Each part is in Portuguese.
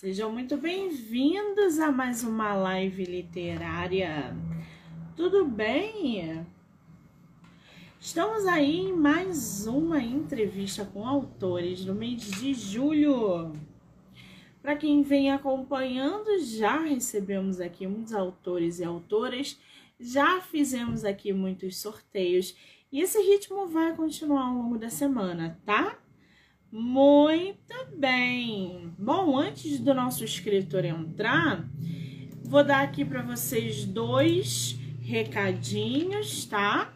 Sejam muito bem-vindos a mais uma live literária. Tudo bem? Estamos aí em mais uma entrevista com autores do mês de julho. Para quem vem acompanhando, já recebemos aqui muitos autores e autoras, já fizemos aqui muitos sorteios e esse ritmo vai continuar ao longo da semana, tá? Muito bem. Bom, antes do nosso escritor entrar, vou dar aqui para vocês dois recadinhos, tá?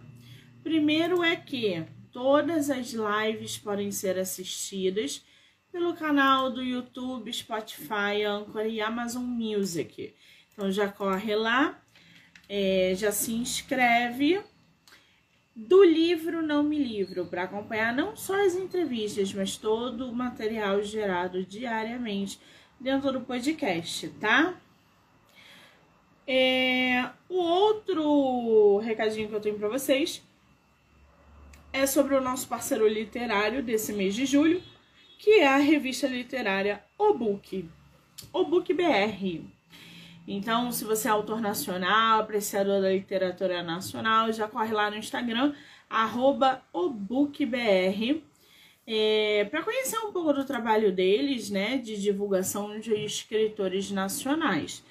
Primeiro é que todas as lives podem ser assistidas pelo canal do YouTube, Spotify, Anchor e Amazon Music. Então já corre lá, é, já se inscreve do livro Não Me Livro, para acompanhar não só as entrevistas, mas todo o material gerado diariamente dentro do podcast, tá? É, o outro recadinho que eu tenho para vocês é sobre o nosso parceiro literário desse mês de julho, que é a revista literária O Book, O Book BR. Então, se você é autor nacional, apreciador da literatura nacional, já corre lá no Instagram, arroba obookbr, é, para conhecer um pouco do trabalho deles, né, de divulgação de escritores nacionais.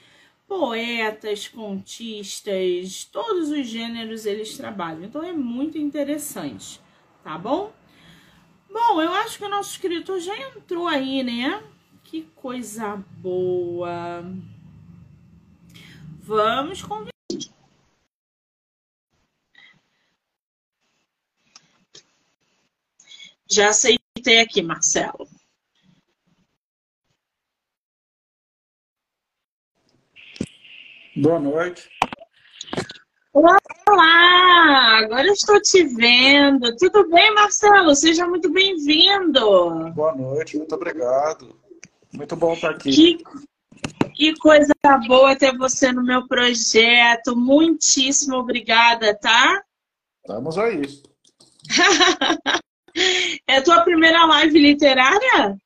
Poetas, contistas, todos os gêneros eles trabalham. Então é muito interessante, tá bom? Bom, eu acho que o nosso escritor já entrou aí, né? Que coisa boa. Vamos convidar. Já aceitei aqui, Marcelo. Boa noite. Olá! Agora estou te vendo. Tudo bem, Marcelo? Seja muito bem-vindo. Boa noite, muito obrigado. Muito bom estar aqui. Que, que coisa boa ter você no meu projeto. Muitíssimo obrigada, tá? Estamos aí. é a tua primeira live literária?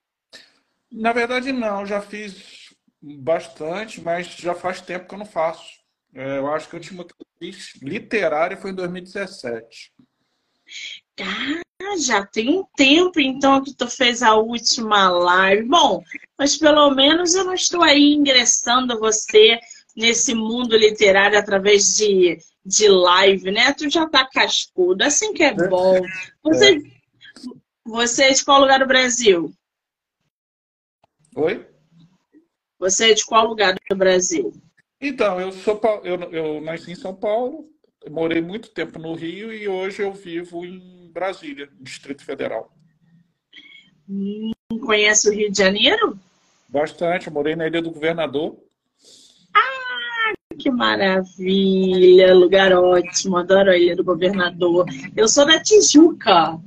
Na verdade, não. Já fiz bastante, mas já faz tempo que eu não faço. É, eu acho que a última que eu fiz literária foi em 2017. Ah, já tem um tempo então que tu fez a última live. Bom, mas pelo menos eu não estou aí ingressando você nesse mundo literário através de, de live, né? Tu já tá cascudo, assim que é bom. Você, é. você é de qual lugar do Brasil? Oi? Você é de qual lugar do Brasil? Então, eu sou eu, eu nasci em São Paulo, morei muito tempo no Rio e hoje eu vivo em Brasília, Distrito Federal. Hum, conhece o Rio de Janeiro? Bastante, morei na Ilha do Governador. Ah, que maravilha! Lugar ótimo, adoro a Ilha do Governador. Eu sou da Tijuca.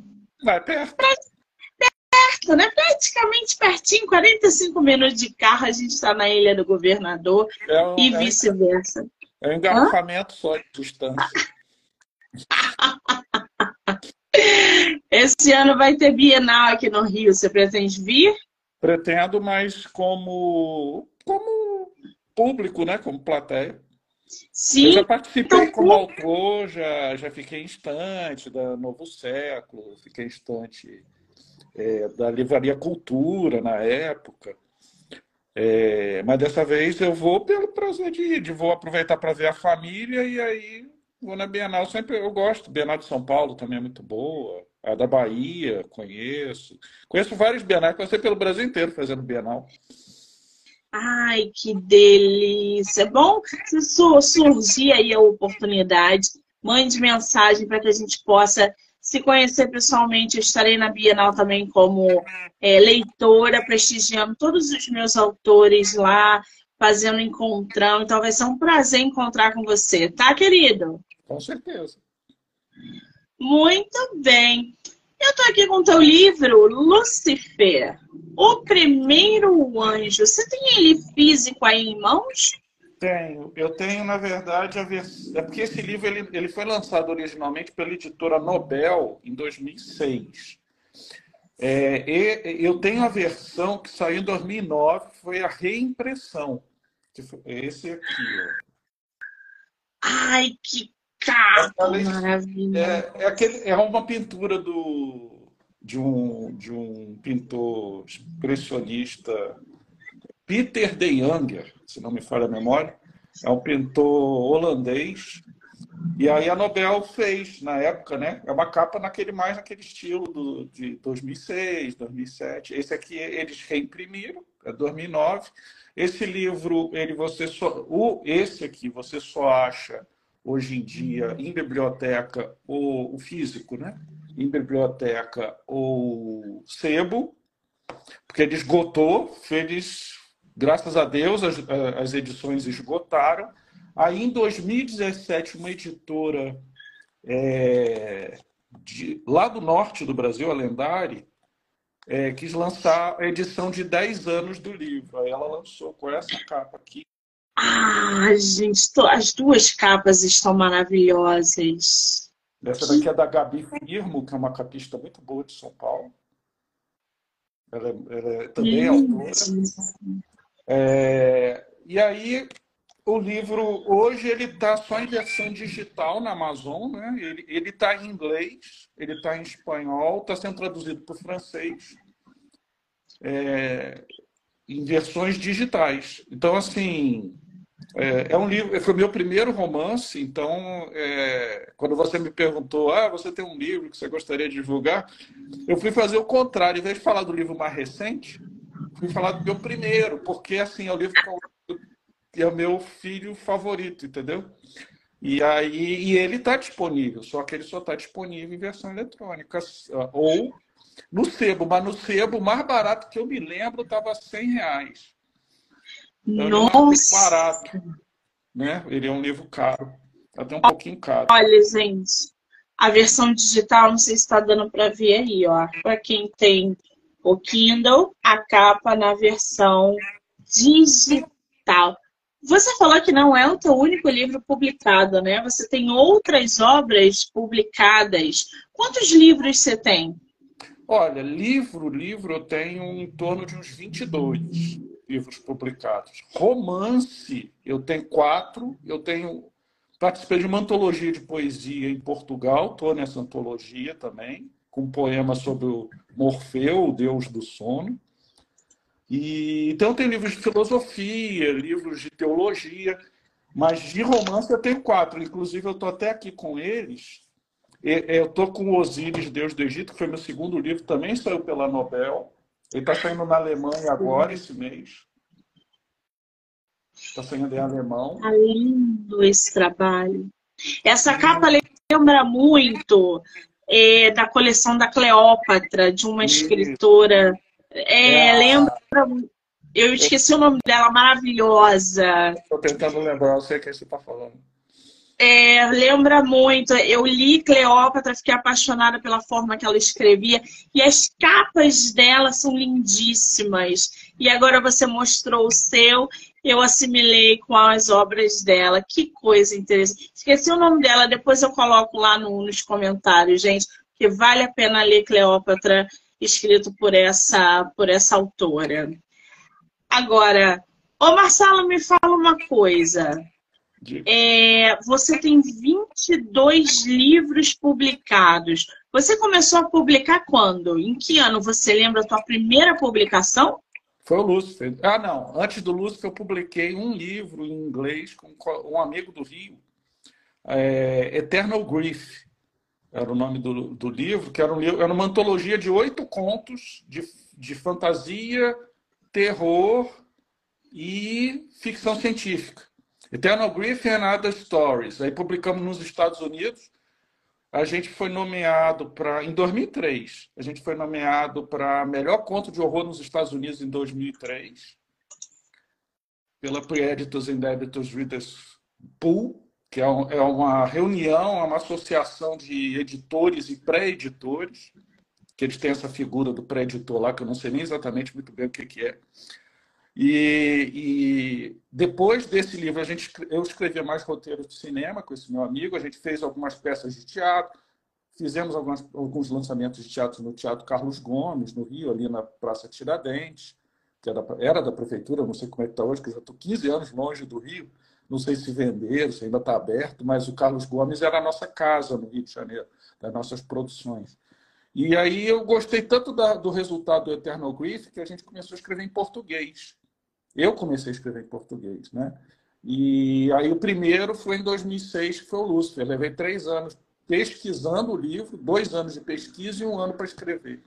Vai perto. Perto, né? Praticamente pertinho, 45 minutos de carro, a gente está na Ilha do Governador é um, e é vice-versa. É um engarrafamento Hã? só de distância. Esse ano vai ter Bienal aqui no Rio. Você pretende vir? Pretendo, mas como, como público, né? Como plateia. Sim. Eu já participei então, como autor, já, já fiquei em estante da Novo Século, fiquei em estante é, da Livraria Cultura na época. É, mas dessa vez eu vou pelo prazer de ir, de vou aproveitar para ver a família e aí vou na Bienal. Sempre eu gosto. Bienal de São Paulo também é muito boa. A da Bahia, conheço. Conheço vários bienais, passei pelo Brasil inteiro fazendo Bienal. Ai, que delícia! Bom, se surgir aí a oportunidade, mande mensagem para que a gente possa se conhecer pessoalmente. Eu estarei na Bienal também como é, leitora, prestigiando todos os meus autores lá, fazendo encontrão. Então vai ser um prazer encontrar com você, tá, querido? Com certeza. Muito bem. Eu estou aqui com o teu livro, Lucifer, o primeiro anjo. Você tem ele físico aí em mãos? Tenho. Eu tenho, na verdade, a versão. É porque esse livro ele, ele foi lançado originalmente pela editora Nobel em 2006. É, eu tenho a versão que saiu em 2009, foi a reimpressão. Esse aqui, ó. Ai, que maravilha! É, é, aquele, é uma pintura do, de, um, de um pintor expressionista, Peter de Janger, se não me falha a memória. É um pintor holandês e aí a Nobel fez, na época, né? É uma capa naquele mais naquele estilo do, de 2006, 2007. Esse aqui eles reimprimiram, é 2009. Esse livro, ele você só, o esse aqui você só acha hoje em dia em biblioteca ou o físico, né? Em biblioteca ou sebo, porque ele esgotou, fez, graças a Deus as, as edições esgotaram Aí, em 2017, uma editora é, de, lá do norte do Brasil, a Lendari, é, quis lançar a edição de 10 anos do livro. Aí ela lançou com essa capa aqui. Ah, gente, as duas capas estão maravilhosas. Essa daqui é da Gabi Firmo, que é uma capista muito boa de São Paulo. Ela, é, ela é também é autora. É, e aí o livro hoje ele está só em versão digital na Amazon, né? Ele está em inglês, ele está em espanhol, está sendo traduzido para o francês, é, em versões digitais. Então, assim, é, é, um livro. Foi meu primeiro romance. Então, é, quando você me perguntou, ah, você tem um livro que você gostaria de divulgar, eu fui fazer o contrário. Em vez de falar do livro mais recente, fui falar do meu primeiro, porque assim é o livro que é o meu filho favorito, entendeu? E aí e ele está disponível, só que ele só está disponível em versão eletrônica ou no sebo, mas no sebo o mais barato que eu me lembro estava 100 reais. Então, Nossa! É barato, né? Ele é um livro caro, até um pouquinho caro. Olha, gente, a versão digital, não sei se está dando para ver aí, ó. Para quem tem o Kindle, a capa na versão digital. Você falou que não é o teu único livro publicado, né? Você tem outras obras publicadas. Quantos livros você tem? Olha, livro, livro, eu tenho em torno de uns 22 livros publicados. Romance, eu tenho quatro. Eu tenho participei de uma antologia de poesia em Portugal, estou nessa antologia também, com um poema sobre o Morfeu, o deus do sono. E, então tem livros de filosofia, livros de teologia, mas de romance eu tenho quatro. Inclusive eu estou até aqui com eles. Eu estou com o Osíris, Deus do Egito, que foi meu segundo livro, também saiu pela Nobel. Ele está saindo na Alemanha agora, esse mês. Está saindo em alemão. Está lindo esse trabalho. Essa capa lembra muito é, da coleção da Cleópatra, de uma escritora é, é lembra. Eu esqueci o nome dela, maravilhosa. Estou tentando lembrar, eu sei quem você está falando. É, lembra muito. Eu li Cleópatra, fiquei apaixonada pela forma que ela escrevia. E as capas dela são lindíssimas. E agora você mostrou o seu, eu assimilei com as obras dela. Que coisa interessante. Esqueci o nome dela, depois eu coloco lá no, nos comentários, gente, que vale a pena ler Cleópatra escrito por essa, por essa autora. Agora, ô Marcelo, me fala uma coisa. É, você tem 22 livros publicados. Você começou a publicar quando? Em que ano? Você lembra a sua primeira publicação? Foi o Lúcifer. Ah, não. Antes do Lúcifer, eu publiquei um livro em inglês com um amigo do Rio, é, Eternal Grief era o nome do, do livro, que era, um, era uma antologia de oito contos de, de fantasia, terror e ficção científica. Eternal Grief and Other Stories. Aí publicamos nos Estados Unidos. A gente foi nomeado para. Em 2003, a gente foi nomeado para melhor conto de horror nos Estados Unidos em 2003, pela Pre-Editors and Editors Readers Pool que é, é uma reunião, é uma associação de editores e pré-editores, que eles têm essa figura do pré-editor lá, que eu não sei nem exatamente muito bem o que, que é. E, e, depois desse livro, a gente, eu escrevi mais roteiros de cinema com esse meu amigo, a gente fez algumas peças de teatro, fizemos alguns, alguns lançamentos de teatro no Teatro Carlos Gomes, no Rio, ali na Praça Tiradentes, que era, era da prefeitura, não sei como é que está hoje, que eu já estou 15 anos longe do Rio, não sei se venderam, se ainda está aberto, mas o Carlos Gomes era a nossa casa no Rio de Janeiro, das nossas produções. E aí eu gostei tanto da, do resultado do Eternal Grief que a gente começou a escrever em português. Eu comecei a escrever em português, né? E aí o primeiro foi em 2006, que foi o Lúcifer. Eu levei três anos pesquisando o livro, dois anos de pesquisa e um ano para escrever.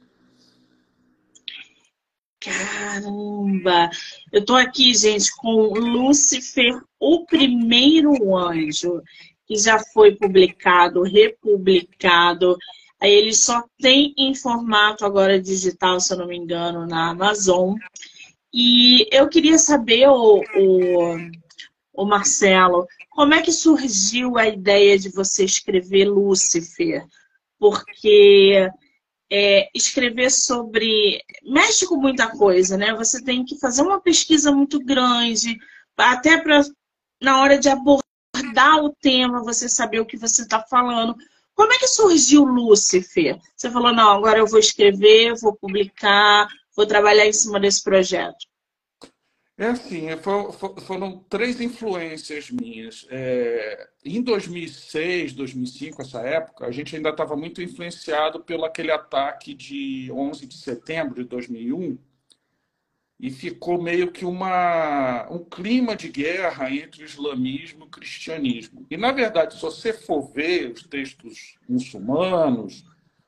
Caramba! Eu estou aqui, gente, com Lúcifer, o primeiro anjo, que já foi publicado, republicado. Ele só tem em formato agora digital, se eu não me engano, na Amazon. E eu queria saber, o, o, o Marcelo, como é que surgiu a ideia de você escrever Lúcifer? Porque é, escrever sobre. mexe com muita coisa, né? Você tem que fazer uma pesquisa muito grande, até para, na hora de abordar o tema, você saber o que você está falando. Como é que surgiu Lúcifer? Você falou, não, agora eu vou escrever, vou publicar, vou trabalhar em cima desse projeto. É assim, é, foram três influências minhas. É, em 2006, 2005, essa época, a gente ainda estava muito influenciado pelo aquele ataque de 11 de setembro de 2001 e ficou meio que uma, um clima de guerra entre o islamismo e o cristianismo. E, na verdade, se você for ver os textos muçulmanos,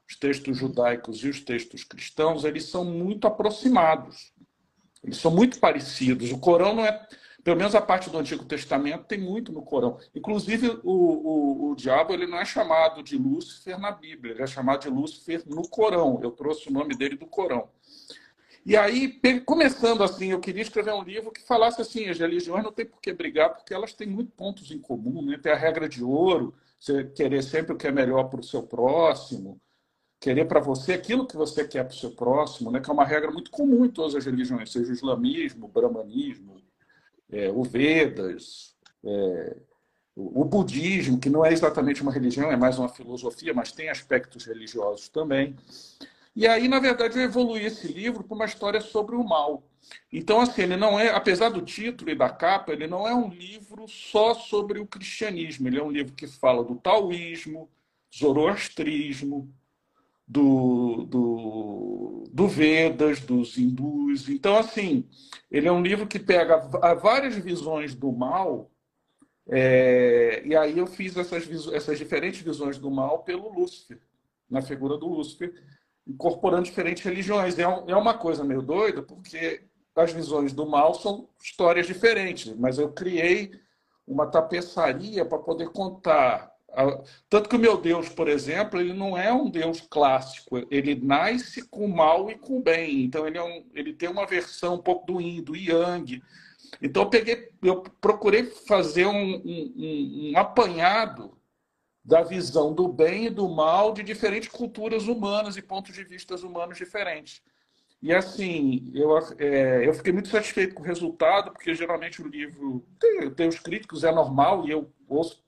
os textos judaicos e os textos cristãos, eles são muito aproximados. Eles são muito parecidos. O Corão não é. Pelo menos a parte do Antigo Testamento tem muito no Corão. Inclusive, o, o, o diabo ele não é chamado de Lúcifer na Bíblia, ele é chamado de Lúcifer no Corão. Eu trouxe o nome dele do Corão. E aí, começando assim, eu queria escrever um livro que falasse assim: as religiões não têm por que brigar, porque elas têm muitos pontos em comum. Né? Tem a regra de ouro, você querer sempre o que é melhor para o seu próximo querer para você aquilo que você quer para o seu próximo, né? que é uma regra muito comum em todas as religiões, seja o islamismo, o brahmanismo, é, o Vedas, é, o budismo, que não é exatamente uma religião, é mais uma filosofia, mas tem aspectos religiosos também. E aí, na verdade, eu evoluí esse livro para uma história sobre o mal. Então, assim, ele não é, apesar do título e da capa, ele não é um livro só sobre o cristianismo. Ele é um livro que fala do taoísmo, zoroastrismo, do, do, do Vedas, dos hindus. Então, assim, ele é um livro que pega várias visões do mal, é, e aí eu fiz essas, essas diferentes visões do mal pelo Lúcifer, na figura do Lúcifer, incorporando diferentes religiões. É, um, é uma coisa meio doida, porque as visões do mal são histórias diferentes, mas eu criei uma tapeçaria para poder contar tanto que o meu Deus, por exemplo, ele não é um Deus clássico. Ele nasce com o mal e com o bem. Então ele, é um, ele tem uma versão um pouco do yin, do yang. Então eu peguei, eu procurei fazer um, um, um apanhado da visão do bem e do mal de diferentes culturas humanas e pontos de vista humanos diferentes. E assim, eu, é, eu fiquei muito satisfeito com o resultado, porque geralmente o livro tem, tem os críticos, é normal, e eu ouço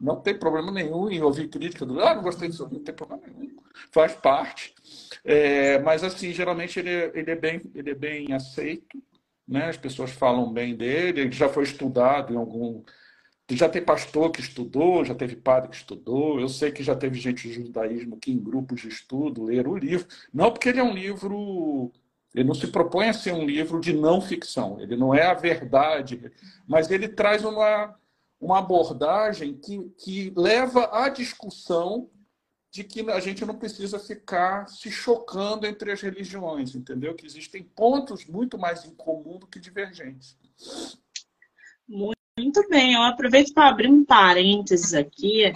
não tem problema nenhum em ouvir crítica do ah, não gostei disso, não tem problema nenhum. Faz parte. É, mas, assim, geralmente ele, é, ele, é bem, ele é bem aceito, né? as pessoas falam bem dele, ele já foi estudado em algum. Já tem pastor que estudou, já teve padre que estudou. Eu sei que já teve gente do judaísmo que, em grupos de estudo, ler o livro. Não porque ele é um livro ele não se propõe a ser um livro de não ficção, ele não é a verdade, mas ele traz uma, uma abordagem que, que leva à discussão de que a gente não precisa ficar se chocando entre as religiões, entendeu? Que existem pontos muito mais em comum do que divergentes. Muito bem, eu aproveito para abrir um parênteses aqui.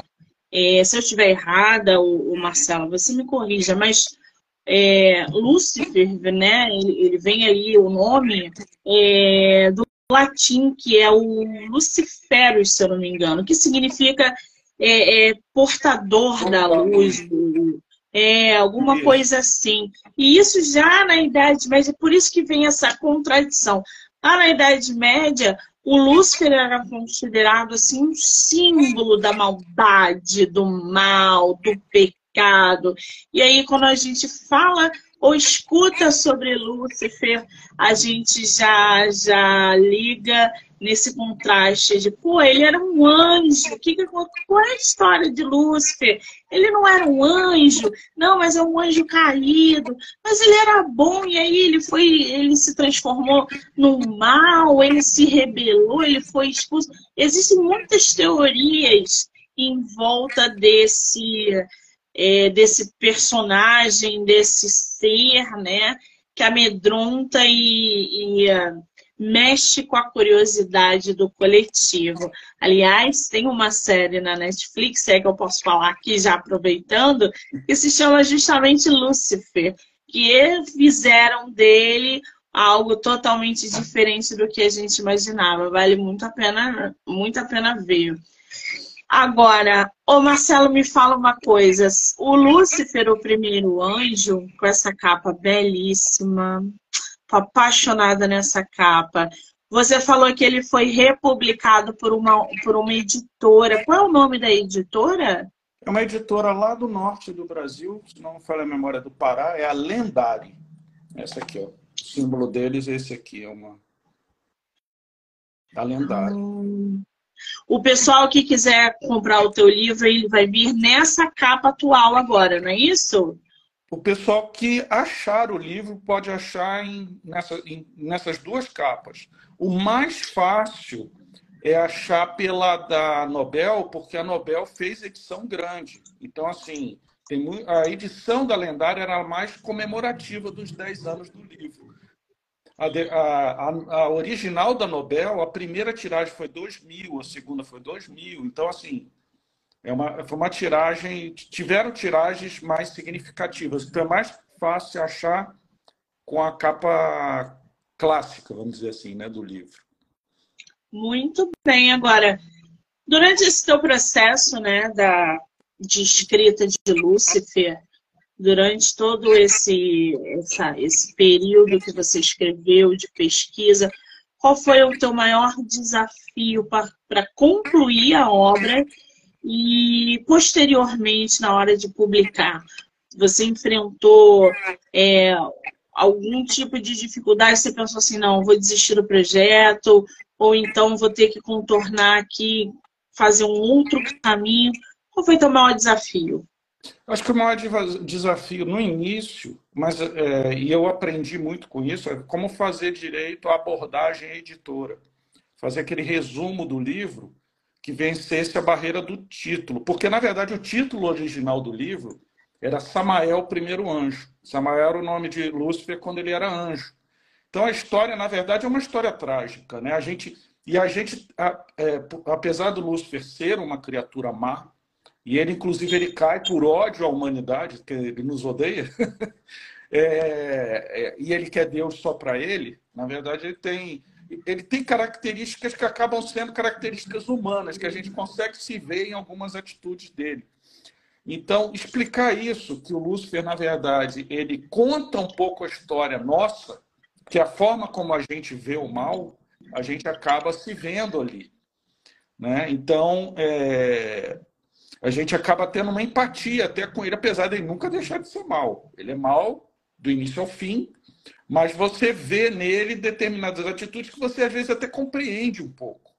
É, se eu estiver errada, o, o, Marcelo, você me corrija, mas é, Lúcifer, né? Ele, ele, vem aí o nome é, do latim, que é o Luciferus, se eu não me engano, que significa é, é, portador da luz, é, alguma coisa assim. E isso já na Idade Média, por isso que vem essa contradição. Lá na Idade Média, o Lúcifer era considerado assim um símbolo da maldade, do mal, do pecado. E aí, quando a gente fala ou escuta sobre Lúcifer, a gente já, já liga nesse contraste de, pô, ele era um anjo. Que que, qual é a história de Lúcifer? Ele não era um anjo, não, mas é um anjo caído. Mas ele era bom e aí ele foi, ele se transformou no mal, ele se rebelou, ele foi expulso. Existem muitas teorias em volta desse é, desse personagem, desse ser, né? Que amedronta e, e uh, mexe com a curiosidade do coletivo. Aliás, tem uma série na Netflix, é que eu posso falar aqui já aproveitando, que se chama justamente Lucifer, que fizeram dele algo totalmente diferente do que a gente imaginava. Vale muito a pena, muito a pena ver. Agora, o Marcelo me fala uma coisa. O Lúcifer, o primeiro anjo, com essa capa belíssima, Tô apaixonada nessa capa. Você falou que ele foi republicado por uma, por uma editora. Qual é o nome da editora? É uma editora lá do norte do Brasil, se não me falha a memória do Pará, é a Lendari. Essa aqui, ó. O símbolo deles é esse aqui, é uma. A Lendari. Hum. O pessoal que quiser comprar o teu livro, ele vai vir nessa capa atual agora, não é isso? O pessoal que achar o livro pode achar em, nessa, em, nessas duas capas. O mais fácil é achar pela da Nobel, porque a Nobel fez edição grande. Então, assim, tem, a edição da lendária era a mais comemorativa dos 10 anos do livro. A, a, a, original da Nobel, a primeira tiragem foi 2.000, a segunda foi 2.000. Então, assim, é uma, foi uma tiragem, tiveram tiragens mais significativas, então é mais fácil achar com a capa clássica, vamos dizer assim, né, do livro. Muito bem, agora, durante esse teu processo, né, da, de escrita de Lúcifer, durante todo esse, essa, esse período que você escreveu de pesquisa, qual foi o teu maior desafio para concluir a obra e posteriormente, na hora de publicar, você enfrentou é, algum tipo de dificuldade? Você pensou assim, não, vou desistir do projeto, ou então vou ter que contornar aqui, fazer um outro caminho. Qual foi o teu maior desafio? Acho que o maior desafio no início, mas é, e eu aprendi muito com isso, é como fazer direito à abordagem editora. Fazer aquele resumo do livro que vencesse a barreira do título. Porque, na verdade, o título original do livro era Samael, primeiro anjo. Samael era o nome de Lúcifer quando ele era anjo. Então, a história, na verdade, é uma história trágica. Né? A gente, e a gente, é, apesar do Lúcifer ser uma criatura má, e ele, inclusive, ele cai por ódio à humanidade, que ele nos odeia, é, é, e ele quer Deus só para ele, na verdade, ele tem ele tem características que acabam sendo características humanas, que a gente consegue se ver em algumas atitudes dele. Então, explicar isso, que o Lúcifer, na verdade, ele conta um pouco a história nossa, que a forma como a gente vê o mal, a gente acaba se vendo ali. Né? Então, é... a gente acaba tendo uma empatia até com ele, apesar de ele nunca deixar de ser mal. Ele é mal do início ao fim, mas você vê nele determinadas atitudes que você às vezes até compreende um pouco.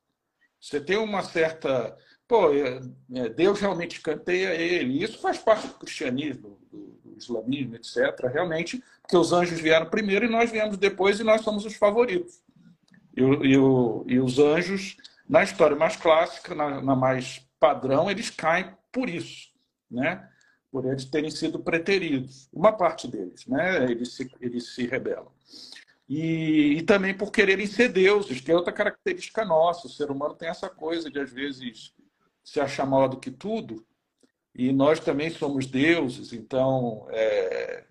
Você tem uma certa. Pô, é, é, Deus realmente escanteia ele. Isso faz parte do cristianismo, do, do islamismo, etc. Realmente, porque os anjos vieram primeiro e nós viemos depois e nós somos os favoritos. E, e, e os anjos, na história mais clássica, na, na mais padrão, eles caem por isso. Né? por eles terem sido preteridos. Uma parte deles, né? Eles se, eles se rebelam. E, e, também por quererem ser deuses, que é outra característica nossa. O ser humano tem essa coisa de, às vezes, se achar maior do que tudo. E nós também somos deuses, então. É...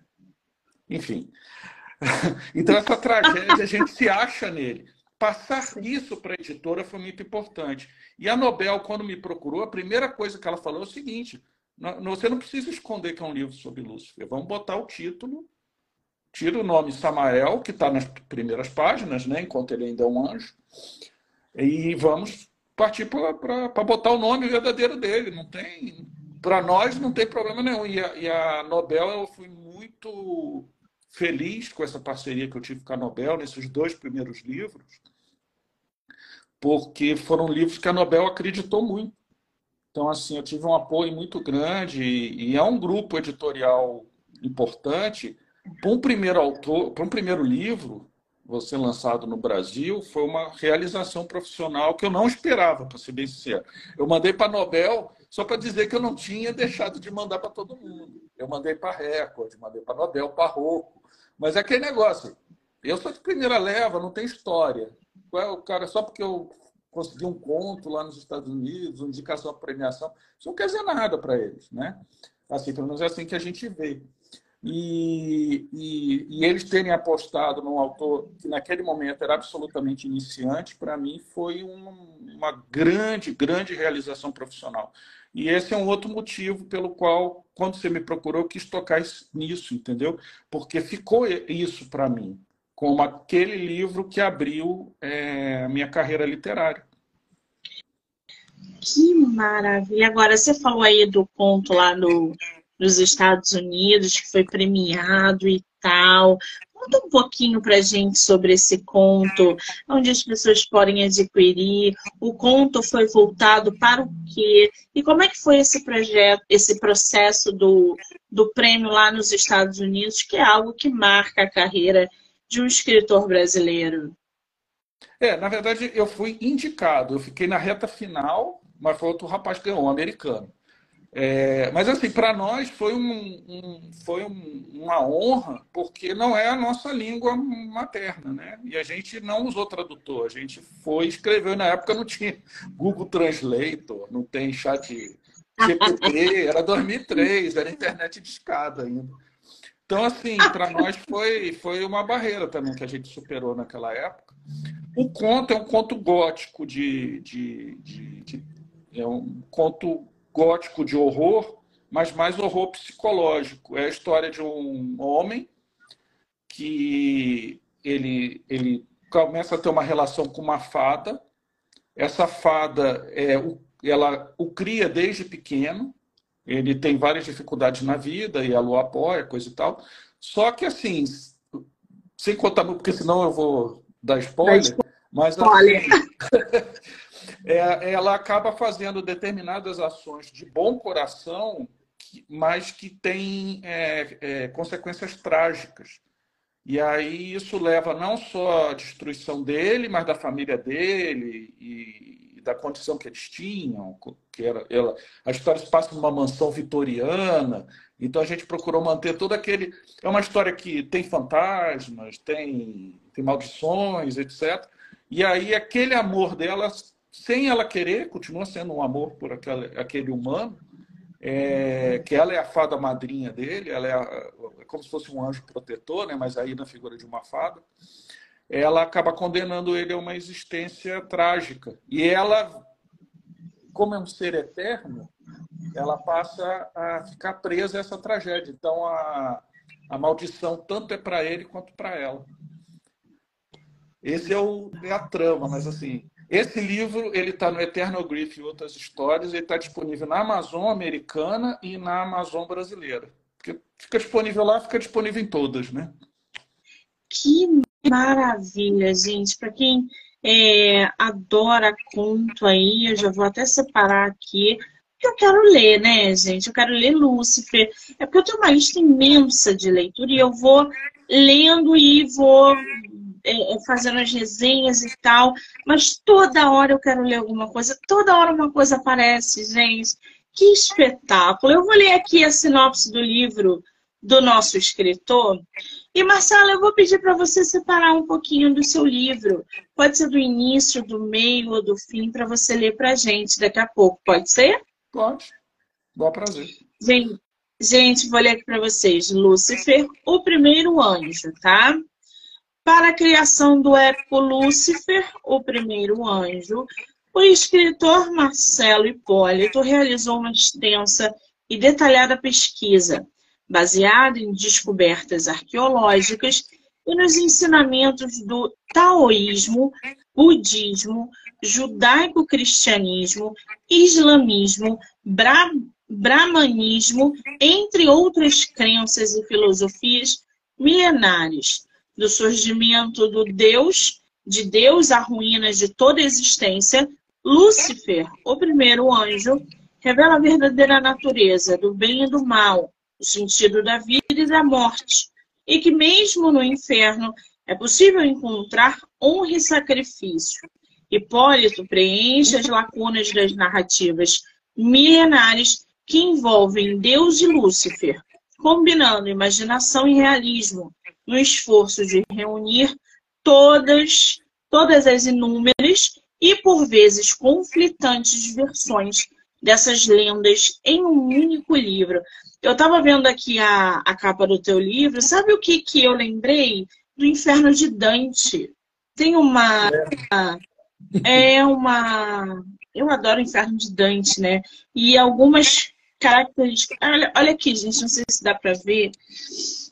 Enfim. então, essa tragédia, a gente se acha nele. Passar isso para a editora foi muito importante. E a Nobel, quando me procurou, a primeira coisa que ela falou é o seguinte: você não precisa esconder que é um livro sobre Lúcifer. Vamos botar o título, tira o nome Samael, que está nas primeiras páginas, né, enquanto ele ainda é um anjo, e vamos partir para botar o nome verdadeiro dele. Não tem, para nós não tem problema nenhum. E a, e a, Nobel, eu fui muito feliz com essa parceria que eu tive com a Nobel nesses dois primeiros livros, porque foram livros que a Nobel acreditou muito. Então, assim, eu tive um apoio muito grande e, é um grupo editorial importante. Para um primeiro autor, para um primeiro livro, você lançado no Brasil, foi uma realização profissional que eu não esperava, para ser bem sincero. Eu mandei para a Nobel só para dizer que eu não tinha deixado de mandar para todo mundo. Eu mandei para a Record, mandei para Nobel, para Rocco. Mas é aquele negócio. Eu sou de primeira leva, não tem história. O cara, só porque eu consegui um conto lá nos Estados Unidos, uma indicação para premiação, isso não quer dizer nada para eles, né? Assim, pelo menos é assim que a gente vê. E, e, e, eles terem apostado num autor que naquele momento era absolutamente iniciante, para mim foi um, uma grande, grande realização profissional. E esse é um outro motivo pelo qual, quando você me procurou, eu quis tocar nisso, entendeu? Porque ficou isso para mim, como aquele livro que abriu é, a minha carreira literária. Que maravilha! Agora, você falou aí do ponto lá no, nos Estados Unidos, que foi premiado e tal. Conta um pouquinho para gente sobre esse conto, onde as pessoas podem adquirir. O conto foi voltado para o quê? E como é que foi esse projeto, esse processo do, do prêmio lá nos Estados Unidos, que é algo que marca a carreira de um escritor brasileiro? É, na verdade, eu fui indicado. Eu fiquei na reta final, mas foi outro rapaz que ganhou, um americano. É, mas assim, para nós foi, um, um foi um, uma honra, porque não é a nossa língua materna, né? E a gente não usou tradutor, a gente foi escreveu, na época não tinha Google Translator, não tem chat GPT, era 2003, era internet de escada ainda. Então, assim, para nós foi, foi uma barreira também que a gente superou naquela época. O conto é um conto gótico de, de, de, de é um conto gótico de horror, mas mais horror psicológico. É a história de um homem que ele, ele começa a ter uma relação com uma fada. Essa fada, é, ela o cria desde pequeno. Ele tem várias dificuldades na vida e ela o apoia, coisa e tal. Só que, assim, sem contar muito, porque senão eu vou dar spoiler, mas assim, é, ela acaba fazendo determinadas ações de bom coração, mas que têm é, é, consequências trágicas. E aí isso leva não só à destruição dele, mas da família dele e da condição que eles tinham, que era ela, a história se passa numa mansão vitoriana. Então a gente procurou manter todo aquele. É uma história que tem fantasmas, tem, tem maldições, etc. E aí aquele amor dela sem ela querer, continua sendo um amor por aquele, aquele humano, é, que ela é a fada madrinha dele, ela é, a, é, como se fosse um anjo protetor, né, mas aí na figura de uma fada, ela acaba condenando ele a uma existência trágica. E ela, como é um ser eterno, ela passa a ficar presa a essa tragédia. Então a, a maldição tanto é para ele quanto para ela. Esse é, o, é a trama, mas assim, esse livro ele está no Eternal Grief e outras histórias. Ele está disponível na Amazon americana e na Amazon brasileira. Porque fica disponível lá, fica disponível em todas, né? Que maravilha, gente! Para quem é, adora conto aí, eu já vou até separar aqui. Eu quero ler, né, gente? Eu quero ler Lúcifer. É porque eu tenho uma lista imensa de leitura e eu vou lendo e vou é, é, fazendo as resenhas e tal, mas toda hora eu quero ler alguma coisa, toda hora uma coisa aparece, gente. Que espetáculo! Eu vou ler aqui a sinopse do livro do nosso escritor. E, Marcela, eu vou pedir para você separar um pouquinho do seu livro. Pode ser do início, do meio ou do fim, para você ler para a gente daqui a pouco. Pode ser? Pode. Bom prazer. Gente, gente, vou ler aqui para vocês. Lúcifer, o primeiro anjo, tá? Para a criação do épico Lúcifer, o primeiro anjo, o escritor Marcelo Hipólito realizou uma extensa e detalhada pesquisa, baseada em descobertas arqueológicas e nos ensinamentos do taoísmo, budismo, judaico-cristianismo, islamismo, bra brahmanismo, entre outras crenças e filosofias milenares, do surgimento do Deus, de Deus a ruínas de toda existência, Lúcifer, o primeiro anjo, revela a verdadeira natureza do bem e do mal, o sentido da vida e da morte, e que mesmo no inferno é possível encontrar honra e sacrifício. Hipólito preenche as lacunas das narrativas milenares que envolvem Deus e Lúcifer, combinando imaginação e realismo, no esforço de reunir todas, todas as inúmeras e, por vezes, conflitantes versões dessas lendas em um único livro. Eu estava vendo aqui a, a capa do teu livro, sabe o que, que eu lembrei? Do Inferno de Dante. Tem uma. É uma. Eu adoro o Inferno de Dante, né? E algumas características. Olha, olha aqui, gente, não sei se dá para ver.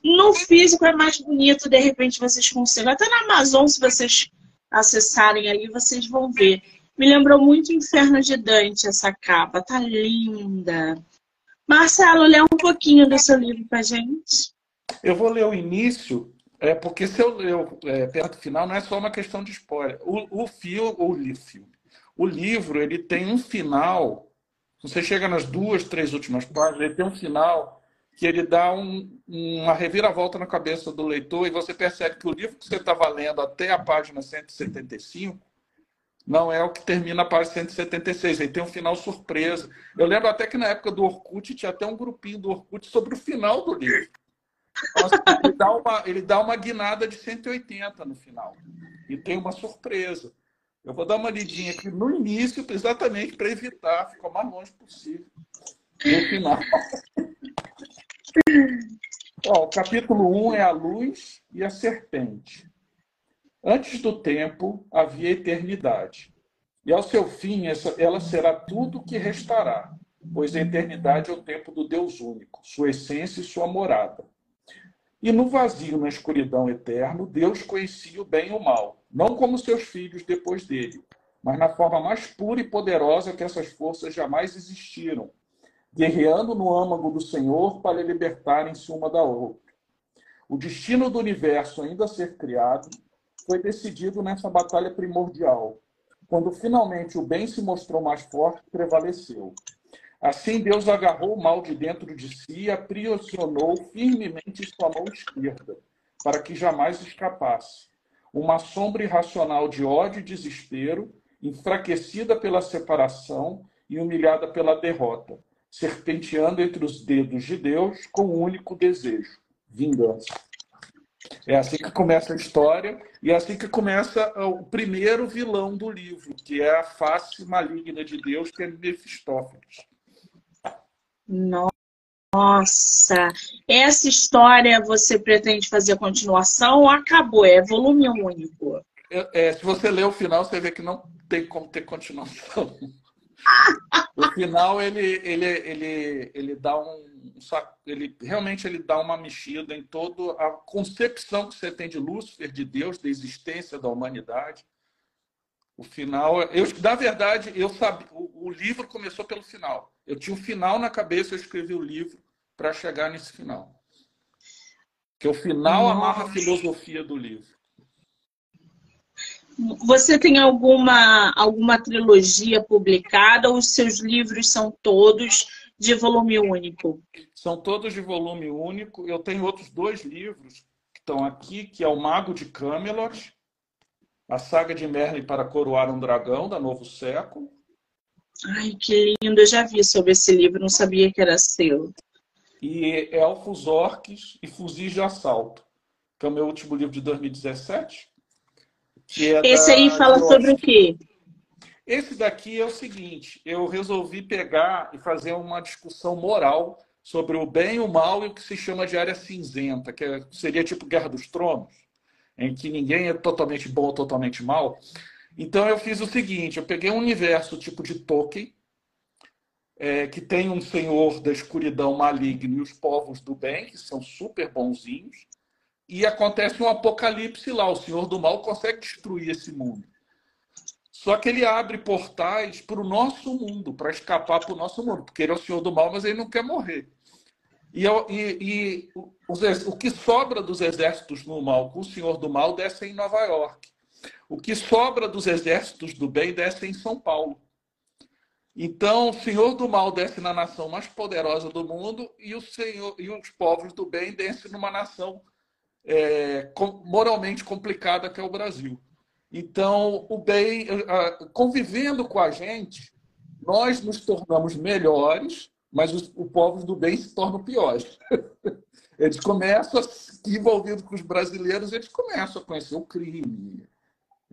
No físico é mais bonito, de repente vocês conseguem. Até na Amazon, se vocês acessarem aí, vocês vão ver. Me lembrou muito o Inferno de Dante, essa capa. Tá linda. Marcelo, lê um pouquinho do seu livro pra gente. Eu vou ler o início, é, porque se eu ler é, perto do final, não é só uma questão de spoiler. O, o fio, o, o livro, ele tem um final. Você chega nas duas, três últimas páginas, ele tem um final que ele dá um, uma reviravolta na cabeça do leitor e você percebe que o livro que você estava lendo até a página 175 não é o que termina a página 176. Aí tem um final surpresa. Eu lembro até que na época do Orkut tinha até um grupinho do Orkut sobre o final do livro. Nossa, ele, dá uma, ele dá uma guinada de 180 no final. E tem uma surpresa. Eu vou dar uma lidinha aqui no início, exatamente para evitar, ficar o mais longe possível. No final. Ó, o capítulo 1 é a luz e a serpente. Antes do tempo havia eternidade. E ao seu fim, ela será tudo o que restará, pois a eternidade é o tempo do Deus único, sua essência e sua morada. E no vazio, na escuridão eterno, Deus conhecia o bem e o mal, não como seus filhos depois dele, mas na forma mais pura e poderosa que essas forças jamais existiram, guerreando no âmago do Senhor para libertarem-se uma da outra. O destino do universo ainda a ser criado foi decidido nessa batalha primordial, quando finalmente o bem se mostrou mais forte prevaleceu. Assim, Deus agarrou o mal de dentro de si e aprisionou firmemente em sua mão esquerda, para que jamais escapasse. Uma sombra irracional de ódio e desespero, enfraquecida pela separação e humilhada pela derrota, serpenteando entre os dedos de Deus com um único desejo: vingança. É assim que começa a história e é assim que começa o primeiro vilão do livro, que é a face maligna de Deus, que é Mefistófeles. Nossa, essa história você pretende fazer continuação ou acabou? É volume único? É, é, se você ler o final, você vê que não tem como ter continuação. O final ele, ele, ele, ele dá um ele realmente ele dá uma mexida em toda a concepção que você tem de Lúcifer, de Deus, da existência da humanidade. O final, eu na verdade eu sabia, o, o livro começou pelo final. Eu tinha o um final na cabeça, eu escrevi o livro para chegar nesse final. Que o final Nossa. amarra a filosofia do livro. Você tem alguma, alguma trilogia publicada ou os seus livros são todos de volume único? São todos de volume único. Eu tenho outros dois livros que estão aqui, que é o Mago de Camelot, a saga de Merlin para coroar um dragão da Novo Século. Ai, que lindo! Eu já vi sobre esse livro, não sabia que era seu. E Elfos, Orques e Fuzis de Assalto, que é o meu último livro de 2017. É Esse aí fala sobre o quê? Esse daqui é o seguinte: eu resolvi pegar e fazer uma discussão moral sobre o bem e o mal e o que se chama de área cinzenta, que é, seria tipo Guerra dos Tronos, em que ninguém é totalmente bom ou totalmente mal. Então eu fiz o seguinte: eu peguei um universo tipo de Tolkien, é, que tem um senhor da escuridão maligno e os povos do bem, que são super bonzinhos, e acontece um apocalipse lá. O senhor do mal consegue destruir esse mundo. Só que ele abre portais para o nosso mundo, para escapar para o nosso mundo, porque ele é o senhor do mal, mas ele não quer morrer. E, e, e o que sobra dos exércitos do mal com o senhor do mal desce em Nova York. O que sobra dos exércitos do bem desce em São Paulo. Então, o senhor do mal desce na nação mais poderosa do mundo e, o senhor, e os povos do bem descem numa nação é, moralmente complicada que é o Brasil. Então, o bem, convivendo com a gente, nós nos tornamos melhores, mas os, os povos do bem se tornam piores. Eles começam, envolvidos com os brasileiros, eles começam a conhecer o crime,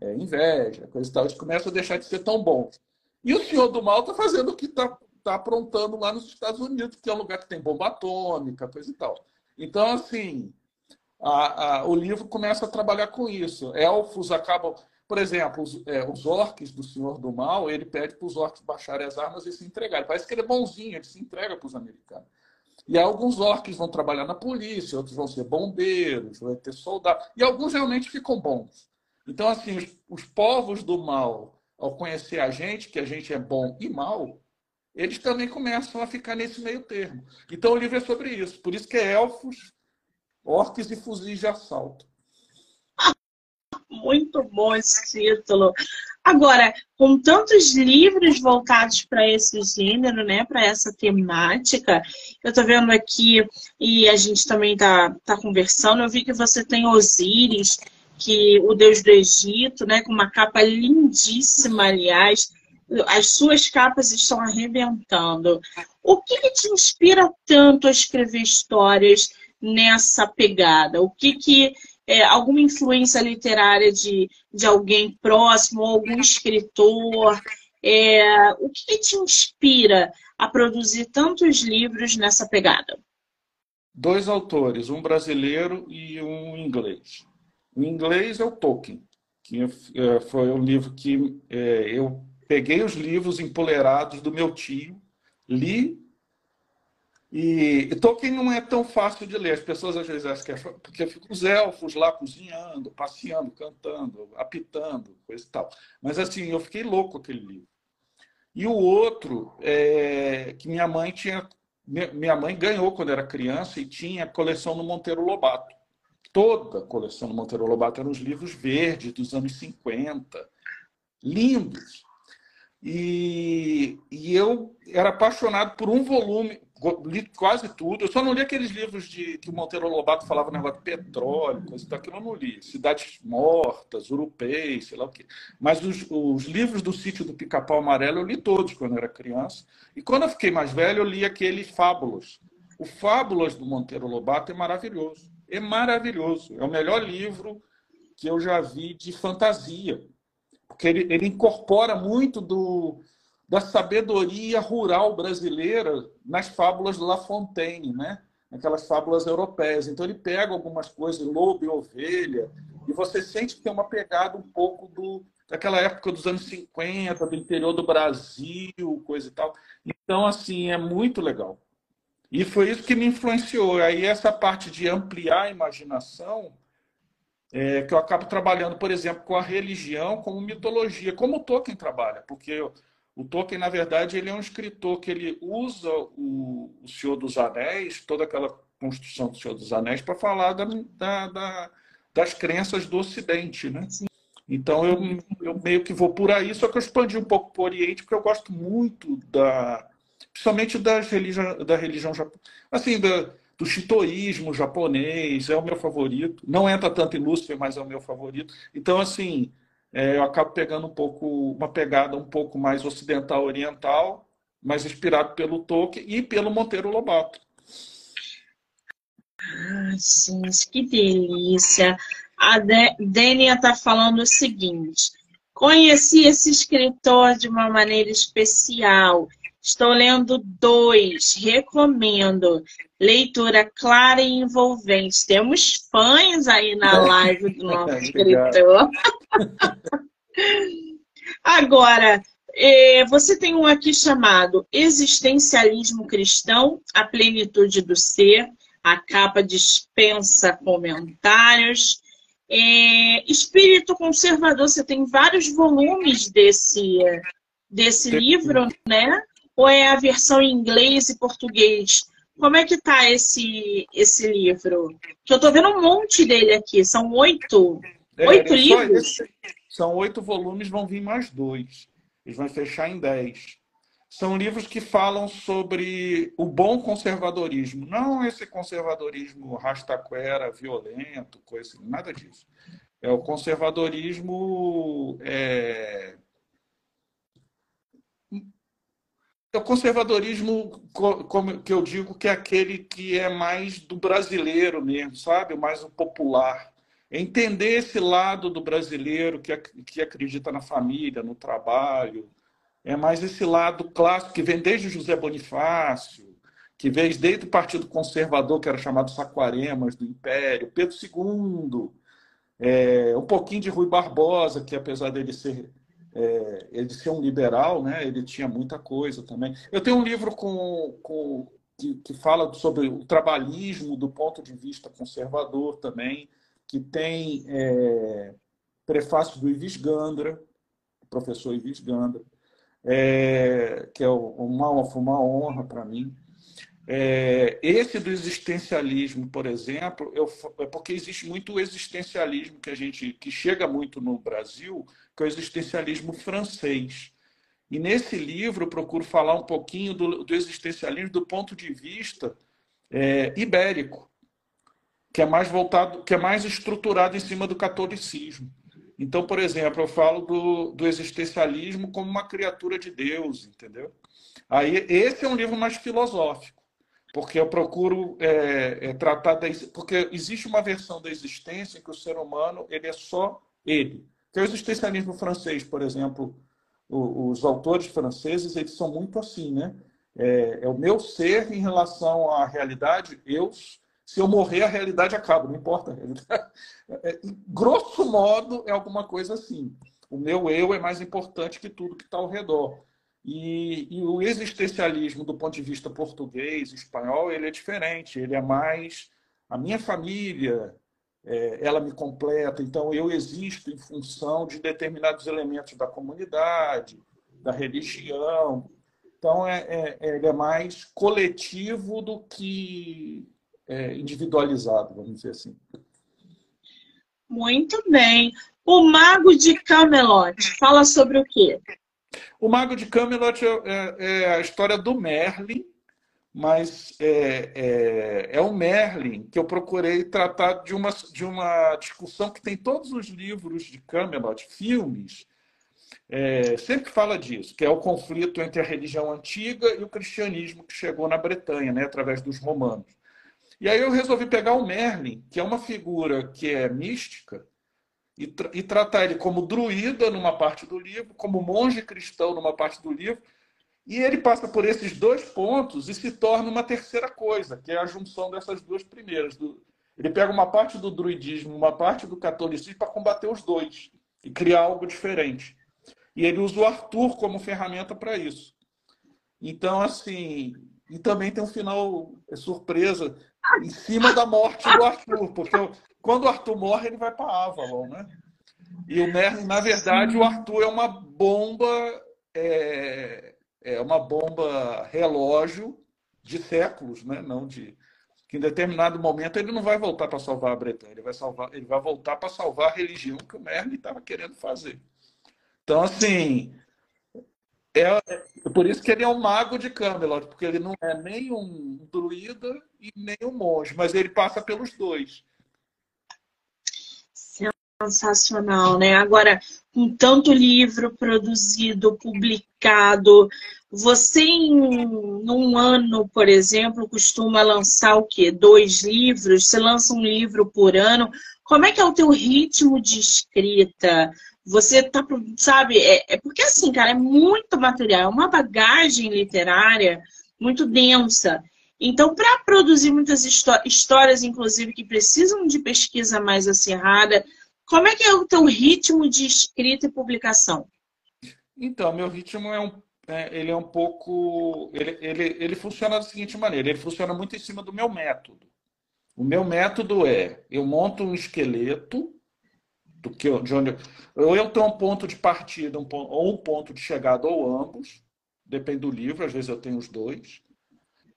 é, inveja, coisa e tal. Eles começam a deixar de ser tão bons. E o senhor do mal está fazendo o que está tá aprontando lá nos Estados Unidos, que é um lugar que tem bomba atômica, coisa e tal. Então, assim, a, a, o livro começa a trabalhar com isso. Elfos acabam. Por exemplo, os, é, os orques do Senhor do Mal, ele pede para os orques baixarem as armas e se entregarem. Parece que ele é bonzinho, ele se entrega para os americanos. E alguns orques vão trabalhar na polícia, outros vão ser bombeiros, vai ter soldados. E alguns realmente ficam bons. Então, assim, os, os povos do mal, ao conhecer a gente, que a gente é bom e mal, eles também começam a ficar nesse meio termo. Então, o livro é sobre isso. Por isso que é elfos, orques e fuzis de assalto. Muito bom esse título. Agora, com tantos livros voltados para esse gênero, né, para essa temática, eu estou vendo aqui, e a gente também está tá conversando, eu vi que você tem Osíris, que o deus do Egito, né, com uma capa lindíssima, aliás. As suas capas estão arrebentando. O que, que te inspira tanto a escrever histórias nessa pegada? O que que é, alguma influência literária de, de alguém próximo, algum escritor? É, o que, que te inspira a produzir tantos livros nessa pegada? Dois autores, um brasileiro e um inglês. O inglês é o Tolkien, que é, foi um livro que é, eu peguei os livros empolerados do meu tio, li e, e, Tolkien não é tão fácil de ler. As pessoas às vezes acham que é porque ficam os elfos lá cozinhando, passeando, cantando, apitando, coisa e tal. Mas assim, eu fiquei louco aquele livro. E o outro, é, que minha mãe tinha. Minha mãe ganhou quando era criança e tinha a coleção no Monteiro Lobato. Toda a coleção do Monteiro Lobato eram os livros verdes dos anos 50. Lindos. E, e eu era apaixonado por um volume, li quase tudo. Eu só não li aqueles livros de que o Monteiro Lobato falava negócio de petróleo, coisa daquilo eu não li. Cidades Mortas, Urupês, sei lá o quê. Mas os, os livros do sítio do Pica-Pau Amarelo eu li todos quando eu era criança. E quando eu fiquei mais velho, eu li aquele Fábulas. O Fábulas do Monteiro Lobato é maravilhoso. É maravilhoso. É o melhor livro que eu já vi de fantasia. Porque ele, ele incorpora muito do, da sabedoria rural brasileira nas fábulas de La Fontaine, né? Aquelas fábulas europeias. Então ele pega algumas coisas, lobo e ovelha, e você sente que tem uma pegada um pouco do, daquela época dos anos 50, do interior do Brasil, coisa e tal. Então, assim, é muito legal. E foi isso que me influenciou. Aí essa parte de ampliar a imaginação, é, que eu acabo trabalhando, por exemplo, com a religião como mitologia, como Tolkien trabalha, porque o Tolkien, na verdade, ele é um escritor que ele usa o, o Senhor dos Anéis, toda aquela construção do Senhor dos Anéis, para falar da, da, da, das crenças do Ocidente, né? Então eu, eu meio que vou por aí, só que eu expandi um pouco para o Oriente, porque eu gosto muito da, principalmente das religião, da religião assim, da, do shintoísmo japonês, é o meu favorito. Não entra tanto em Lúcifer, mas é o meu favorito. Então, assim, é, eu acabo pegando um pouco uma pegada um pouco mais ocidental oriental, mais inspirado pelo Tolkien e pelo Monteiro Lobato. Ai, gente, que delícia! A Dênia está falando o seguinte: conheci esse escritor de uma maneira especial. Estou lendo dois, recomendo. Leitura clara e envolvente. Temos fãs aí na live do nosso escritor. Agora, é, você tem um aqui chamado Existencialismo Cristão, a Plenitude do Ser. A capa dispensa comentários. É, Espírito Conservador, você tem vários volumes desse, desse livro, né? Ou é a versão em inglês e português? Como é que tá esse, esse livro? Que eu tô vendo um monte dele aqui. São oito, é, oito livros? Esse, são oito volumes, vão vir mais dois. Eles vão fechar em dez. São livros que falam sobre o bom conservadorismo. Não esse conservadorismo rastaquera, violento, coisa assim, nada disso. É o conservadorismo é, É o conservadorismo, como que eu digo, que é aquele que é mais do brasileiro mesmo, sabe? Mais o popular. É entender esse lado do brasileiro que, que acredita na família, no trabalho. É mais esse lado clássico que vem desde José Bonifácio, que veio desde o Partido Conservador, que era chamado Saquaremas, do Império, Pedro II, é, um pouquinho de Rui Barbosa, que apesar dele ser é, ele ser um liberal, né? Ele tinha muita coisa também. Eu tenho um livro com, com que, que, fala sobre o trabalhismo do ponto de vista conservador também, que tem é, prefácio do Ivis Gandra, professor Ivis Gandra, é, que é uma, uma honra para mim. É, esse do existencialismo, por exemplo, eu, é porque existe muito existencialismo que a gente que chega muito no Brasil, que é o existencialismo francês. E nesse livro eu procuro falar um pouquinho do, do existencialismo do ponto de vista é, ibérico, que é mais voltado, que é mais estruturado em cima do catolicismo. Então, por exemplo, eu falo do, do existencialismo como uma criatura de Deus, entendeu? Aí esse é um livro mais filosófico porque eu procuro é, é, tratar da, porque existe uma versão da existência que o ser humano ele é só ele. É o existencialismo francês, por exemplo, os autores franceses eles são muito assim, né? É, é, o meu ser em relação à realidade. Eu, se eu morrer, a realidade acaba, não importa. É, grosso modo, é alguma coisa assim. O meu eu é mais importante que tudo que está ao redor. E, e, o existencialismo, do ponto de vista português, espanhol, ele é diferente. Ele é mais a minha família, é, ela me completa. Então, eu existo em função de determinados elementos da comunidade, da religião. Então, é, é, ele é mais coletivo do que é, individualizado, vamos dizer assim. Muito bem. O Mago de Camelot fala sobre o quê? O Mago de Camelot é, é, é a história do Merlin, mas é, é, é, o Merlin que eu procurei tratar de uma, de uma discussão que tem todos os livros de Camelot, filmes, é, sempre fala disso, que é o conflito entre a religião antiga e o cristianismo que chegou na Bretanha, né, através dos romanos. E aí eu resolvi pegar o Merlin, que é uma figura que é mística, e, tra e tratar ele como druida numa parte do livro, como monge cristão numa parte do livro, e ele passa por esses dois pontos e se torna uma terceira coisa, que é a junção dessas duas primeiras. Ele pega uma parte do druidismo, uma parte do catolicismo para combater os dois e criar algo diferente. E ele usa o Arthur como ferramenta para isso. Então, assim, e também tem um final é surpresa em cima da morte do Arthur, porque quando o Arthur morre, ele vai para Avalon, né? E o Merlin, na verdade, o Arthur é uma bomba, é, é uma bomba relógio de séculos, né? Não de que em determinado momento ele não vai voltar para salvar a Bretanha, ele vai salvar, ele vai voltar para salvar a religião que o Merlin estava querendo fazer. Então, assim, é, é, por isso que ele é um mago de Camelot, porque ele não é nem um druida e nem um monge, mas ele passa pelos dois sensacional, né? Agora, com tanto livro produzido, publicado, você em num ano, por exemplo, costuma lançar o quê? Dois livros? Você lança um livro por ano? Como é que é o teu ritmo de escrita? Você tá, sabe, é, é porque assim, cara, é muito material, é uma bagagem literária muito densa. Então, para produzir muitas histórias, inclusive, que precisam de pesquisa mais acirrada, como é que é o teu ritmo de escrita e publicação? Então, meu ritmo é um, é, ele é um pouco, ele, ele, ele funciona da seguinte maneira, ele funciona muito em cima do meu método. O meu método é, eu monto um esqueleto do que de onde ou eu tenho um ponto de partida um ponto, ou um ponto de chegada ou ambos depende do livro às vezes eu tenho os dois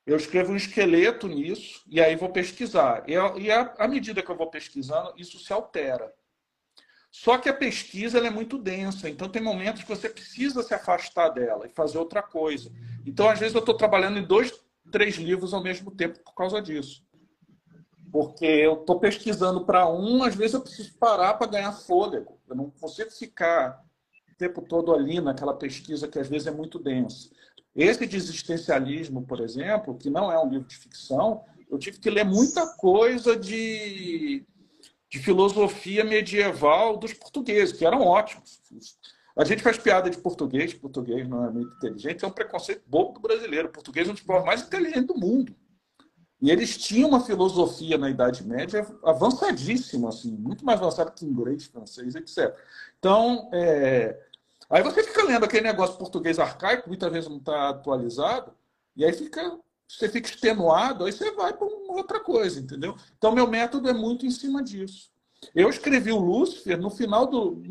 eu escrevo um esqueleto nisso e aí vou pesquisar e, e à medida que eu vou pesquisando isso se altera só que a pesquisa é muito densa então tem momentos que você precisa se afastar dela e fazer outra coisa então às vezes eu estou trabalhando em dois três livros ao mesmo tempo por causa disso porque eu estou pesquisando para um, às vezes eu preciso parar para ganhar fôlego. Eu não consigo ficar o tempo todo ali naquela pesquisa que às vezes é muito densa. Esse de existencialismo, por exemplo, que não é um livro de ficção, eu tive que ler muita coisa de, de filosofia medieval dos portugueses, que eram ótimos. A gente faz piada de português, português não é muito inteligente, é um preconceito bobo do brasileiro. O português é um dos povos mais inteligentes do mundo. E eles tinham uma filosofia na Idade Média avançadíssima, assim, muito mais avançada que inglês, francês, etc. Então, é... aí você fica lendo aquele negócio português arcaico, muitas vezes não está atualizado, e aí fica, você fica extenuado, aí você vai para outra coisa, entendeu? Então, meu método é muito em cima disso. Eu escrevi o Lúcifer no final do.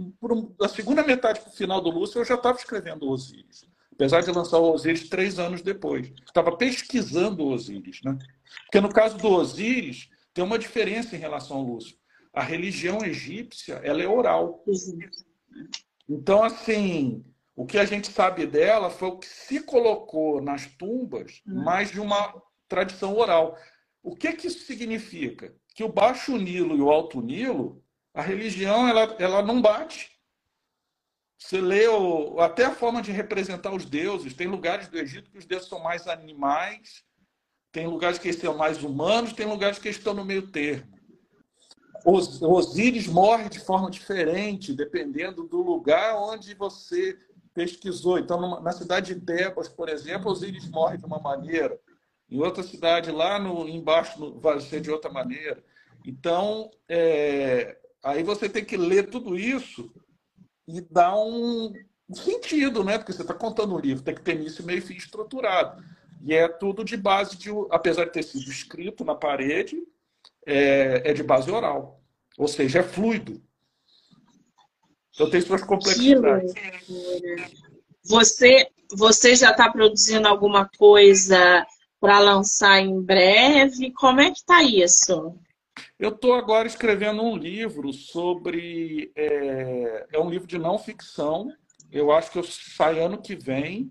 Da segunda metade para o final do Lúcifer, eu já estava escrevendo o Osíris. Apesar de lançar o Osíris três anos depois. Estava pesquisando o Osíris, né? Porque no caso do Osíris, tem uma diferença em relação ao Lúcio. A religião egípcia, ela é oral. Então, assim, o que a gente sabe dela foi o que se colocou nas tumbas hum. mais de uma tradição oral. O que, que isso significa? Que o Baixo Nilo e o Alto Nilo, a religião ela, ela não bate. Você lê o, até a forma de representar os deuses. Tem lugares do Egito que os deuses são mais animais, tem lugares que são mais humanos, tem lugares que estão no meio termo. Os, Osíris morre de forma diferente, dependendo do lugar onde você pesquisou. Então, numa, na cidade de Tebas, por exemplo, Osíris morre de uma maneira. Em outra cidade, lá no, embaixo, no, vai ser de outra maneira. Então, é, aí você tem que ler tudo isso e dar um, sentido, né? Porque você está contando um livro, tem que ter início, meio fim estruturado. E é tudo de base de, apesar de ter sido escrito na parede, é, é de base oral. Ou seja, é fluido. Então tem suas complexidades. Você, você já está produzindo alguma coisa para lançar em breve? Como é que está isso? Eu estou agora escrevendo um livro sobre. É, é, um livro de não ficção. Eu acho que eu sai ano que vem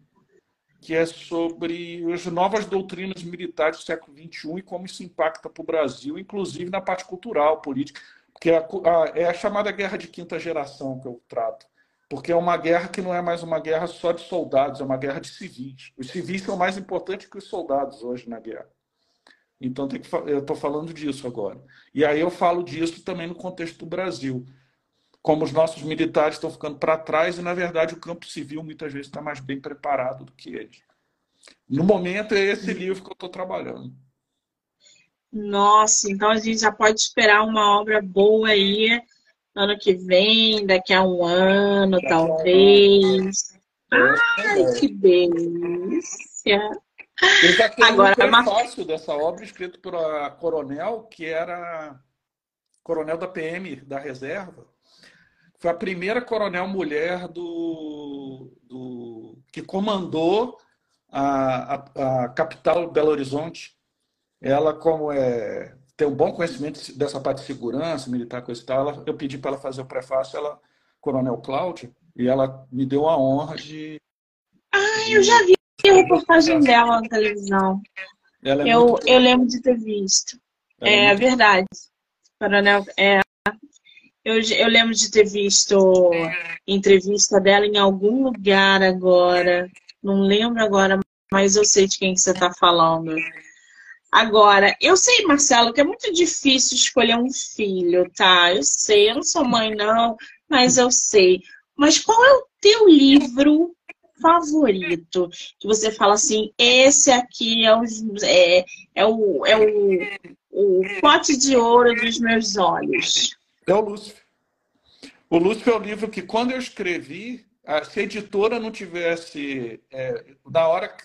que é sobre as novas doutrinas militares do século XXI e como isso impacta para o Brasil, inclusive na parte cultural, política, porque é a, a, é a chamada guerra de quinta geração que eu trato, porque é uma guerra que não é mais uma guerra só de soldados, é uma guerra de civis. Os civis são mais importantes que os soldados hoje na guerra. Então que, eu estou falando disso agora. E aí eu falo disso também no contexto do Brasil como os nossos militares estão ficando para trás e, na verdade, o campo civil muitas vezes está mais bem preparado do que eles. No momento, é esse livro que eu estou trabalhando. Nossa, então a gente já pode esperar uma obra boa aí ano que vem, daqui a um ano, daqui talvez. Um ano. Ai, é que delícia! Já tenho Agora, um prefácio uma... dessa obra escrito por a coronel, que era coronel da PM da reserva, foi a primeira coronel mulher do, do que comandou a, a, a, capital Belo Horizonte. Ela, como é, tem um bom conhecimento dessa parte de segurança, militar, coisa e tal, ela, eu pedi para ela fazer o prefácio, ela, Coronel Cláudia, e ela me deu a honra de. Ah, eu já vi a reportagem dela na televisão. É eu, eu lembro de ter visto. é, é verdade. Coronel, é, eu, eu lembro de ter visto entrevista dela em algum lugar agora. Não lembro agora, mas eu sei de quem que você está falando. Agora, eu sei, Marcelo, que é muito difícil escolher um filho, tá? Eu sei, eu não sou mãe, não, mas eu sei. Mas qual é o teu livro favorito? Que você fala assim, esse aqui é o, é, é o, é o, o pote de ouro dos meus olhos. É o Lúcifer. O Lúcifer é o livro que, quando eu escrevi, se a editora não tivesse, é, na hora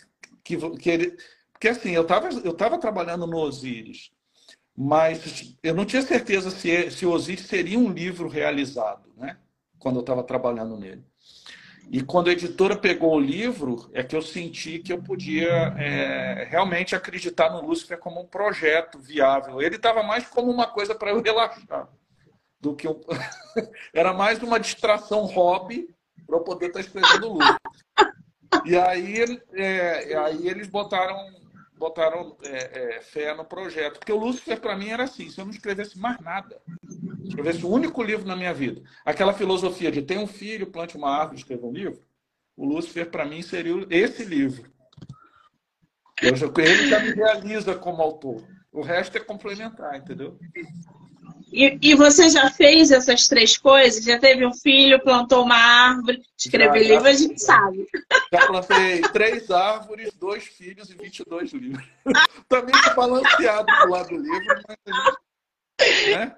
que, que ele. Porque assim, eu estava eu tava trabalhando no Osíris, mas eu não tinha certeza se, se Osiris seria um livro realizado, né? quando eu estava trabalhando nele. E quando a editora pegou o livro, é que eu senti que eu podia é, realmente acreditar no Lúcifer como um projeto viável. Ele estava mais como uma coisa para eu relaxar, do que um... era mais uma distração hobby para eu poder estar tá escrevendo Lúcifer. E aí, é, aí eles botaram botaram é, é, fé no projeto. Porque o Lúcifer, para mim, era assim: se eu não escrevesse mais nada, escrevesse um único livro na minha vida, aquela filosofia de ter um filho, plante uma árvore, escreva um livro, o Lúcifer, para mim, seria esse livro. Eu já, ele já me realiza como autor. O resto é complementar, entendeu? E, e, você já fez essas três coisas? Já teve um filho, plantou uma árvore, escreveu livro, a gente sabe. Já plantei três árvores, dois filhos e 22 livros. Também estou balanceado pro lado do livro, mas a gente, né?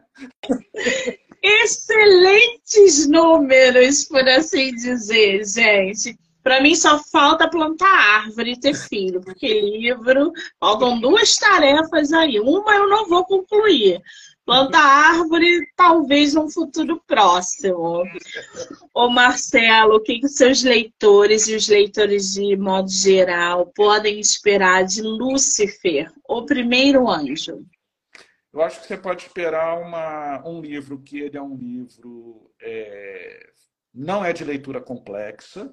Excelentes números, por assim dizer, gente. Para mim só falta plantar árvore e ter filho, porque livro, faltam duas tarefas aí. Uma eu não vou concluir, Planta árvore, talvez num futuro próximo. Ô Marcelo, o que, os seus leitores e os leitores de modo geral podem esperar de Lúcifer, o primeiro anjo? Eu acho que você pode esperar uma, um livro que ele é um livro é, não é de leitura complexa,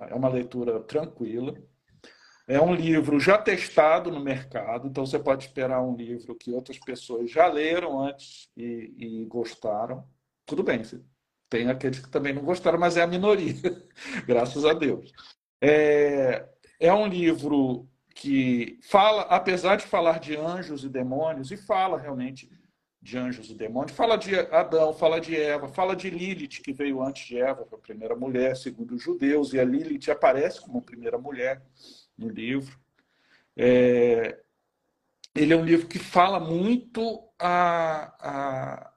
é uma leitura tranquila. É um livro já testado no mercado, então você pode esperar um livro que outras pessoas já leram antes e, e gostaram. Tudo bem, tem aqueles que também não gostaram, mas é a minoria, graças a Deus. É, é um livro que fala, apesar de falar de anjos e demônios, e fala realmente de anjos e demônios, fala de Adão, fala de Eva, fala de Lilith, que veio antes de Eva, a primeira mulher, segundo os judeus, e a Lilith aparece como primeira mulher no livro. É, ele é um livro que fala muito a, a,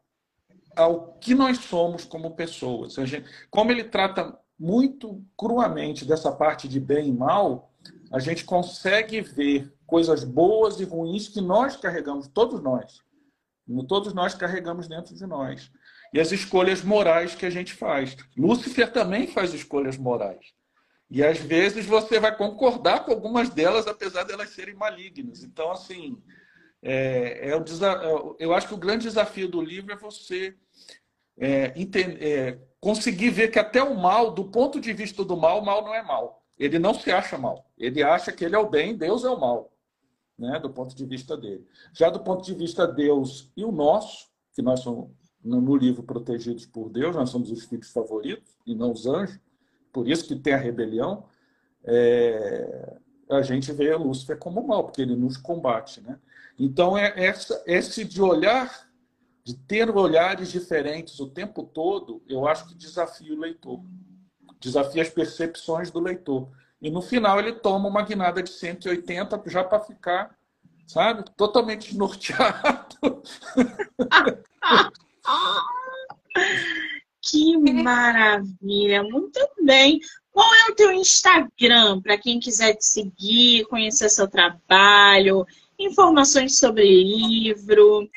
ao que nós somos como pessoas. Gente, como ele trata muito cruamente dessa parte de bem e mal, a gente consegue ver coisas boas e ruins que nós carregamos, todos nós. Todos nós carregamos dentro de nós. E as escolhas morais que a gente faz. Lúcifer também faz escolhas morais. E às vezes você vai concordar com algumas delas, apesar delas serem malignas. Então, assim, é, é o é eu acho que o grande desafio do livro é você é, entender, é, conseguir ver que até o mal, do ponto de vista do mal, o mal não é mal. Ele não se acha mal. Ele acha que ele é o bem, Deus é o mal. Né, do ponto de vista dele. Já do ponto de vista Deus e o nosso, que nós somos no livro protegidos por Deus, nós somos os filhos favoritos e não os anjos, por isso que tem a rebelião, é, a gente vê a Lúcifer como mal, porque ele nos combate. Né? Então, é essa, esse de olhar, de ter olhares diferentes o tempo todo, eu acho que desafia o leitor. Desafia as percepções do leitor. E no final ele toma uma guinada de 180 já para ficar, sabe, totalmente desnorteado. Que maravilha! Muito bem. Qual é o teu Instagram para quem quiser te seguir, conhecer seu trabalho, informações sobre livro?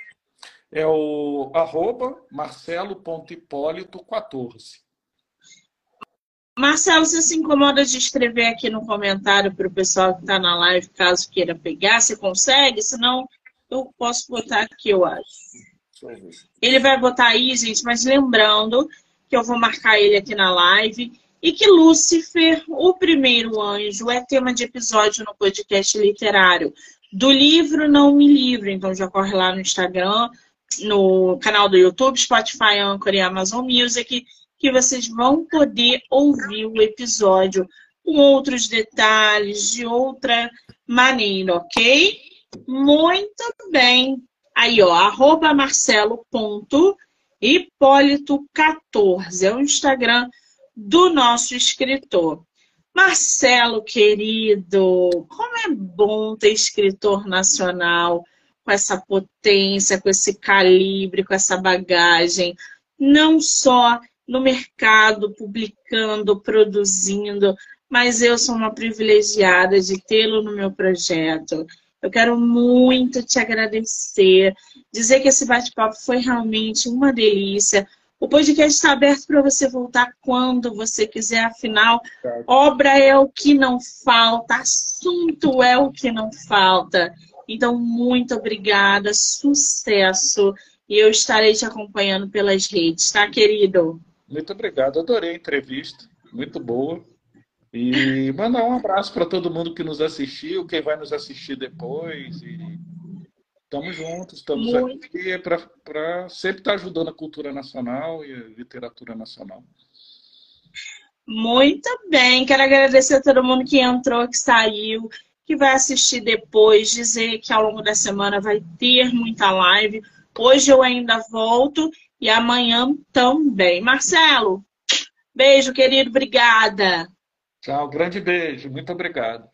É o arroba marcelo.hipólito14. Marcelo, você se incomoda de escrever aqui no comentário para o pessoal que está na live, caso queira pegar? Você consegue? Senão eu posso botar aqui, eu acho. Ele vai botar aí, gente, mas lembrando que eu vou marcar ele aqui na live e que Lúcifer, o primeiro anjo, é tema de episódio no podcast literário do livro Não Me Livro. Então já corre lá no Instagram, no canal do YouTube, Spotify, Anchor e Amazon Music, que vocês vão poder ouvir o episódio com outros detalhes, de outra maneira, ok? Muito bem. Aí, ó, arroba marcelo.hipólito14. É o Instagram do nosso escritor. Marcelo, querido, como é bom ter escritor nacional com essa potência, com esse calibre, com essa bagagem, não só no mercado, publicando, produzindo, mas eu sou uma privilegiada de tê-lo no meu projeto. Eu quero muito te agradecer, dizer que esse bate-papo foi realmente uma delícia. O podcast está aberto para você voltar quando você quiser, afinal, obra é o que não falta, assunto é o que não falta. Então, muito obrigada, sucesso. E eu estarei te acompanhando pelas redes, tá, querido? Muito obrigado, adorei a entrevista, muito boa. E mandar um abraço para todo mundo que nos assistiu, quem vai nos assistir depois. E estamos juntos, estamos muito. aqui para sempre estar tá ajudando a cultura nacional e a literatura nacional. Muito bem, quero agradecer a todo mundo que entrou, que saiu, que vai assistir depois, dizer que ao longo da semana vai ter muita live. Hoje eu ainda volto e amanhã também. Marcelo, beijo, querido, obrigada. Tchau, grande beijo, muito obrigado.